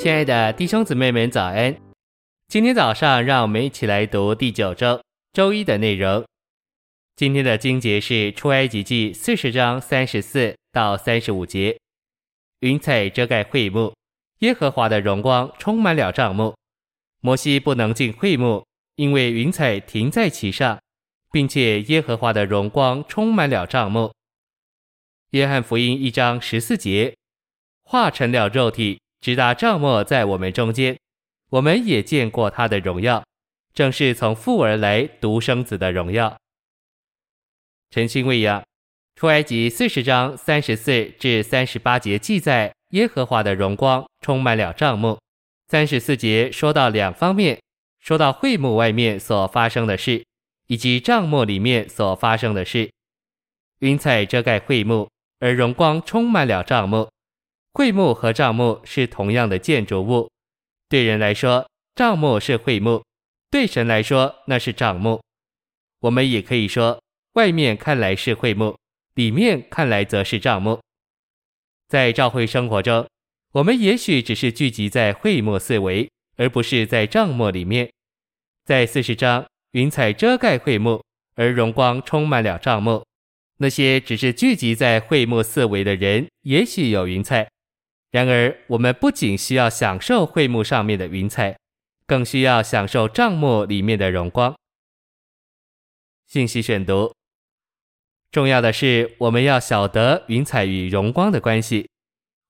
亲爱的弟兄姊妹们，早安！今天早上，让我们一起来读第九周周一的内容。今天的经节是出埃及记四十章三十四到三十五节。云彩遮盖会幕，耶和华的荣光充满了帐幕。摩西不能进会幕，因为云彩停在其上，并且耶和华的荣光充满了帐幕。约翰福音一章十四节，化成了肉体。直达帐幕在我们中间，我们也见过他的荣耀，正是从父而来独生子的荣耀。晨星未养，出埃及四十章三十四至三十八节记载，耶和华的荣光充满了帐幕。三十四节说到两方面，说到会幕外面所发生的事，以及帐幕里面所发生的事。云彩遮盖会幕，而荣光充满了帐幕。会幕和帐幕是同样的建筑物，对人来说，帐幕是会幕；对神来说，那是帐幕。我们也可以说，外面看来是会幕，里面看来则是帐幕。在教会生活中，我们也许只是聚集在会幕四围，而不是在帐幕里面。在四十章，云彩遮盖会幕，而荣光充满了帐幕。那些只是聚集在会幕四围的人，也许有云彩。然而，我们不仅需要享受会幕上面的云彩，更需要享受帐幕里面的荣光。信息选读：重要的是，我们要晓得云彩与荣光的关系。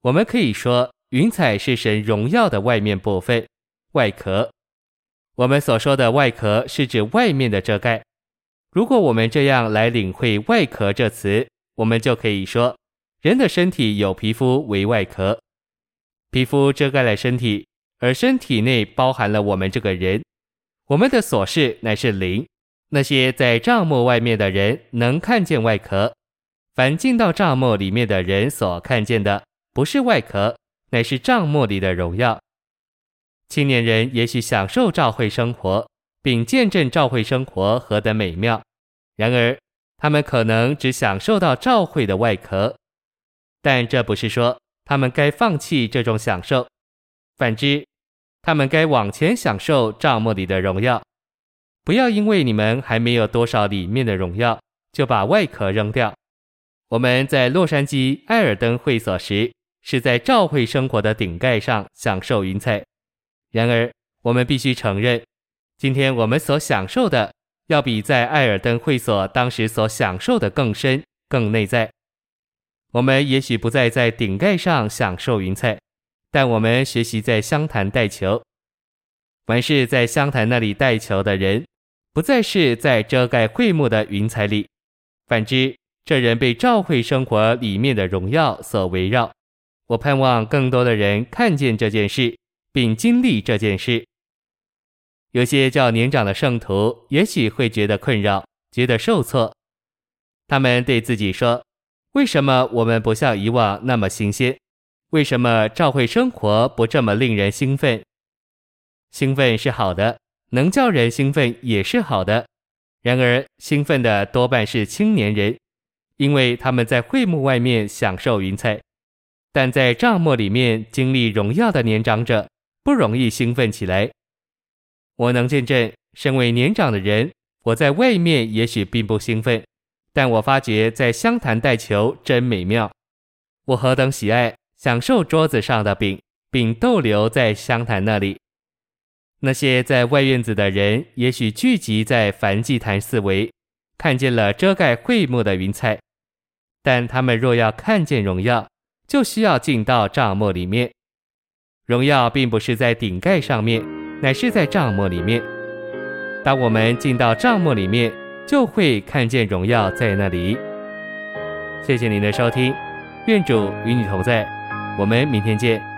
我们可以说，云彩是神荣耀的外面部分，外壳。我们所说的外壳是指外面的遮盖。如果我们这样来领会“外壳”这词，我们就可以说，人的身体有皮肤为外壳。皮肤遮盖了身体，而身体内包含了我们这个人。我们的所事乃是灵。那些在帐幕外面的人能看见外壳，凡进到帐幕里面的人所看见的，不是外壳，乃是帐幕里的荣耀。青年人也许享受照会生活，并见证照会生活何等美妙。然而，他们可能只享受到照会的外壳，但这不是说。他们该放弃这种享受，反之，他们该往前享受帐幕里的荣耀。不要因为你们还没有多少里面的荣耀，就把外壳扔掉。我们在洛杉矶艾尔登会所时，是在教会生活的顶盖上享受云彩。然而，我们必须承认，今天我们所享受的，要比在艾尔登会所当时所享受的更深、更内在。我们也许不再在顶盖上享受云彩，但我们学习在香坛带球。凡是在香坛那里带球的人，不再是在遮盖会幕的云彩里。反之，这人被教会生活里面的荣耀所围绕。我盼望更多的人看见这件事，并经历这件事。有些较年长的圣徒也许会觉得困扰，觉得受挫。他们对自己说。为什么我们不像以往那么新鲜？为什么教会生活不这么令人兴奋？兴奋是好的，能叫人兴奋也是好的。然而，兴奋的多半是青年人，因为他们在会幕外面享受云彩，但在帐幕里面经历荣耀的年长者不容易兴奋起来。我能见证，身为年长的人，我在外面也许并不兴奋。但我发觉在香坛带球真美妙，我何等喜爱享受桌子上的饼，并逗留在香坛那里。那些在外院子的人，也许聚集在梵祭坛四围，看见了遮盖会幕的云彩，但他们若要看见荣耀，就需要进到帐幕里面。荣耀并不是在顶盖上面，乃是在帐幕里面。当我们进到帐幕里面，就会看见荣耀在那里。谢谢您的收听，愿主与你同在，我们明天见。